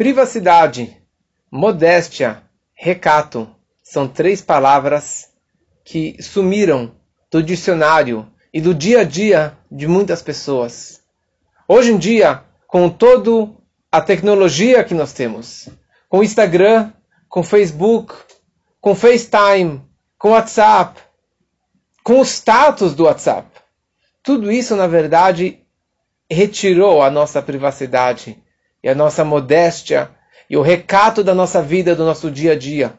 Privacidade, modéstia, recato são três palavras que sumiram do dicionário e do dia a dia de muitas pessoas. Hoje em dia, com toda a tecnologia que nós temos, com Instagram, com Facebook, com FaceTime, com WhatsApp, com o status do WhatsApp, tudo isso, na verdade, retirou a nossa privacidade e a nossa modéstia e o recato da nossa vida, do nosso dia a dia.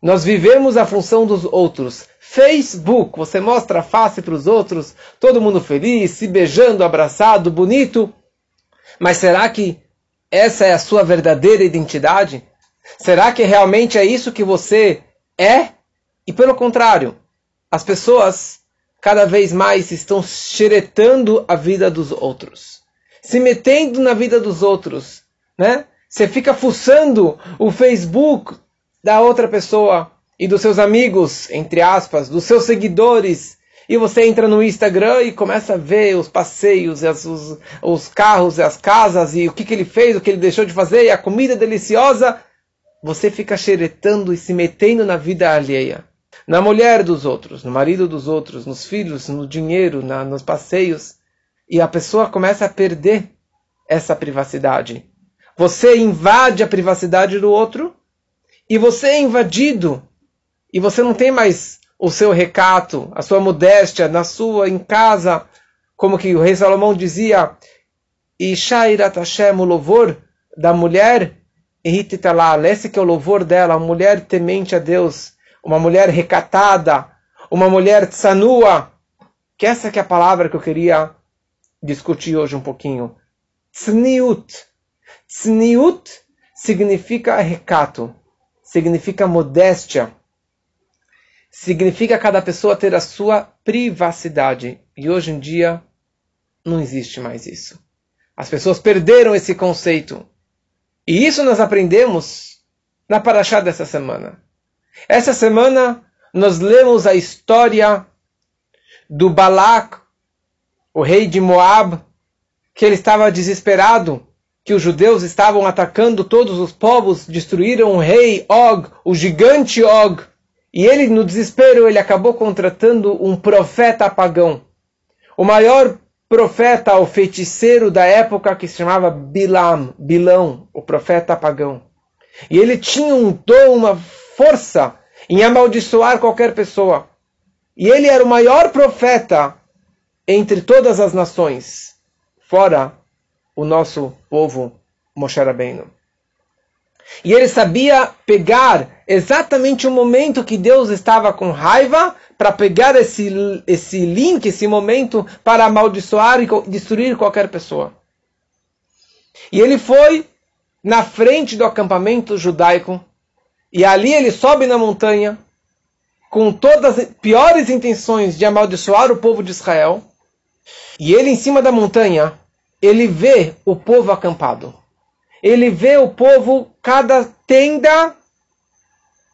Nós vivemos a função dos outros. Facebook, você mostra a face para os outros, todo mundo feliz, se beijando, abraçado, bonito. Mas será que essa é a sua verdadeira identidade? Será que realmente é isso que você é? E pelo contrário, as pessoas cada vez mais estão xeretando a vida dos outros, se metendo na vida dos outros, né? Você fica fuçando o Facebook da outra pessoa e dos seus amigos, entre aspas, dos seus seguidores, e você entra no Instagram e começa a ver os passeios, os, os carros, as casas, e o que, que ele fez, o que ele deixou de fazer, e a comida deliciosa, você fica xeretando e se metendo na vida alheia. Na mulher dos outros, no marido dos outros, nos filhos, no dinheiro, na, nos passeios. E a pessoa começa a perder essa privacidade. Você invade a privacidade do outro e você é invadido. E você não tem mais o seu recato, a sua modéstia na sua, em casa. Como que o rei Salomão dizia, Ishairat Hashem, o louvor da mulher, esse que é o louvor dela, a mulher temente a Deus, uma mulher recatada, uma mulher tsanua, que essa que é a palavra que eu queria discutir hoje um pouquinho. Tzniut. Tzniut significa recato, significa modéstia, significa cada pessoa ter a sua privacidade. E hoje em dia não existe mais isso. As pessoas perderam esse conceito. E isso nós aprendemos na Paraxá dessa semana. Essa semana nós lemos a história do Balak, o rei de Moab, que ele estava desesperado que os judeus estavam atacando todos os povos, destruíram o rei Og, o gigante Og. E ele, no desespero, ele acabou contratando um profeta pagão. O maior profeta, o feiticeiro da época que se chamava Bilam, Bilão, o profeta pagão. E ele tinha um dom, uma força em amaldiçoar qualquer pessoa. E ele era o maior profeta entre todas as nações, fora o nosso povo Moshe Rabbeinu. E ele sabia pegar exatamente o momento que Deus estava com raiva para pegar esse, esse link, esse momento para amaldiçoar e destruir qualquer pessoa. E ele foi na frente do acampamento judaico e ali ele sobe na montanha com todas as piores intenções de amaldiçoar o povo de Israel. E ele em cima da montanha ele vê o povo acampado. Ele vê o povo, cada tenda,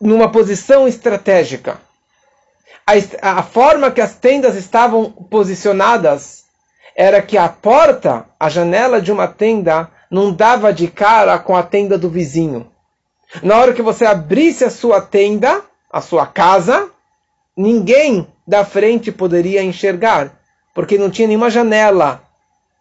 numa posição estratégica. A, a forma que as tendas estavam posicionadas era que a porta, a janela de uma tenda, não dava de cara com a tenda do vizinho. Na hora que você abrisse a sua tenda, a sua casa, ninguém da frente poderia enxergar, porque não tinha nenhuma janela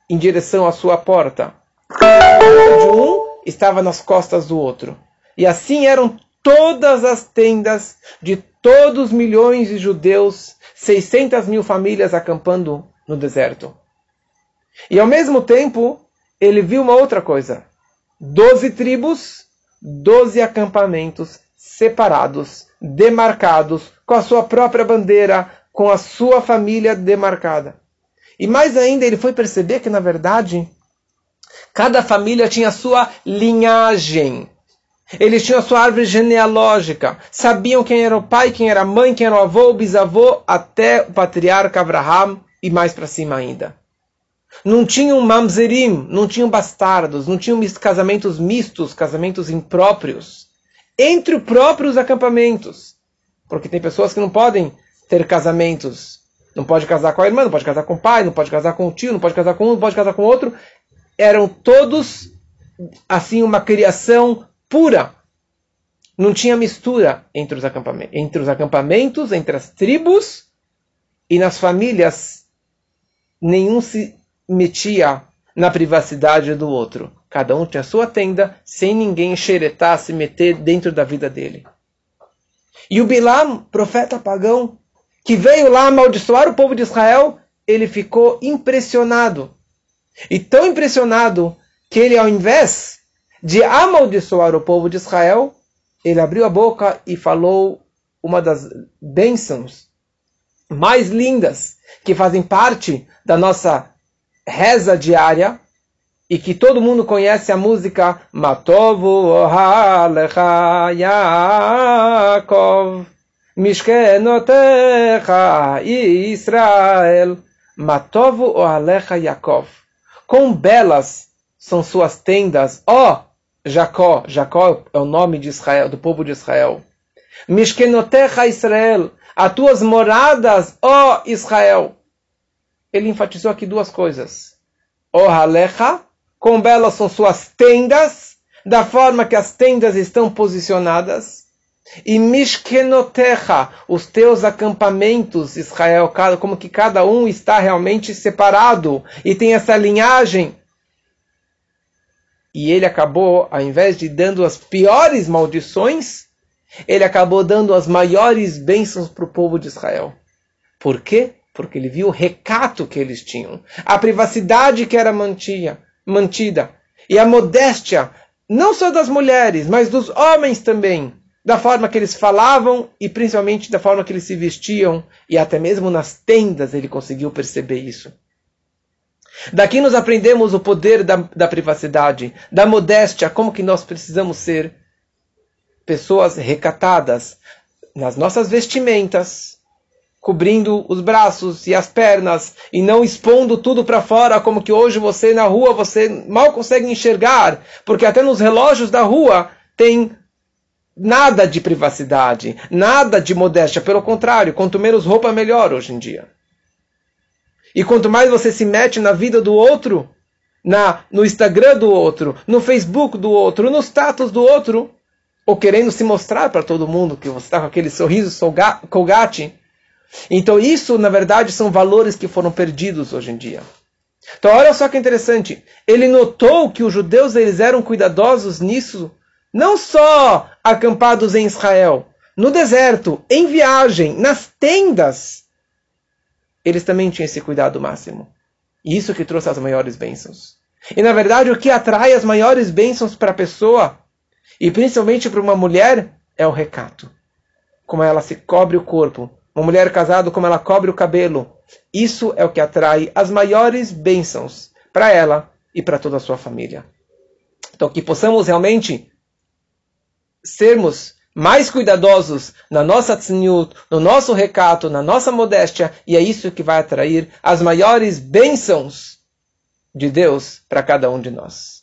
em direção à sua porta. De um estava nas costas do outro. E assim eram todas as tendas de todos os milhões de judeus, 600 mil famílias acampando no deserto. E ao mesmo tempo, ele viu uma outra coisa: doze tribos, doze acampamentos separados, demarcados, com a sua própria bandeira, com a sua família demarcada. E mais ainda, ele foi perceber que, na verdade, cada família tinha sua linhagem. Eles tinham a sua árvore genealógica. Sabiam quem era o pai, quem era a mãe, quem era o avô, o bisavô, até o patriarca Abraham e mais para cima ainda. Não tinham mamzerim, não tinham bastardos, não tinham casamentos mistos, casamentos impróprios. Entre os próprios acampamentos. Porque tem pessoas que não podem ter casamentos não pode casar com a irmã, não pode casar com o pai, não pode casar com o tio, não pode casar com um, não pode casar com outro. Eram todos assim uma criação pura. Não tinha mistura entre os acampamentos, entre, os acampamentos, entre as tribos e nas famílias. Nenhum se metia na privacidade do outro. Cada um tinha sua tenda, sem ninguém xeretar, se meter dentro da vida dele. E o Bilam, profeta pagão, que veio lá amaldiçoar o povo de Israel, ele ficou impressionado. E tão impressionado que ele, ao invés de amaldiçoar o povo de Israel, ele abriu a boca e falou uma das bênçãos mais lindas que fazem parte da nossa reza diária e que todo mundo conhece a música Matovu Ohalecha Yaakov Mishkenotecha Israel Matovu Ohalecha Yaakov Quão belas são suas tendas, ó Jacó, Jacó é o nome de Israel, do povo de Israel. Mishkenotecha Israel, as tuas moradas, ó Israel. Ele enfatizou aqui duas coisas. O Halecha, quão belas são suas tendas, da forma que as tendas estão posicionadas. E Mishkenotecha, os teus acampamentos, Israel, como que cada um está realmente separado e tem essa linhagem e ele acabou, ao invés de dando as piores maldições, ele acabou dando as maiores bênçãos para o povo de Israel. Por quê? Porque ele viu o recato que eles tinham, a privacidade que era mantia, mantida, e a modéstia, não só das mulheres, mas dos homens também, da forma que eles falavam e principalmente da forma que eles se vestiam, e até mesmo nas tendas ele conseguiu perceber isso. Daqui nós aprendemos o poder da, da privacidade, da modéstia, como que nós precisamos ser pessoas recatadas nas nossas vestimentas, cobrindo os braços e as pernas e não expondo tudo para fora, como que hoje você na rua você mal consegue enxergar, porque até nos relógios da rua tem nada de privacidade, nada de modéstia, pelo contrário, quanto menos roupa melhor hoje em dia. E quanto mais você se mete na vida do outro, na no Instagram do outro, no Facebook do outro, no status do outro, ou querendo se mostrar para todo mundo que você está com aquele sorriso colgate. Então isso, na verdade, são valores que foram perdidos hoje em dia. Então olha só que interessante. Ele notou que os judeus eles eram cuidadosos nisso, não só acampados em Israel, no deserto, em viagem, nas tendas eles também tinham esse cuidado máximo. E isso que trouxe as maiores bênçãos. E na verdade, o que atrai as maiores bênçãos para a pessoa, e principalmente para uma mulher, é o recato. Como ela se cobre o corpo. Uma mulher casada, como ela cobre o cabelo. Isso é o que atrai as maiores bênçãos para ela e para toda a sua família. Então, que possamos realmente sermos mais cuidadosos na nossa tzniut, no nosso recato, na nossa modéstia, e é isso que vai atrair as maiores bênçãos de Deus para cada um de nós.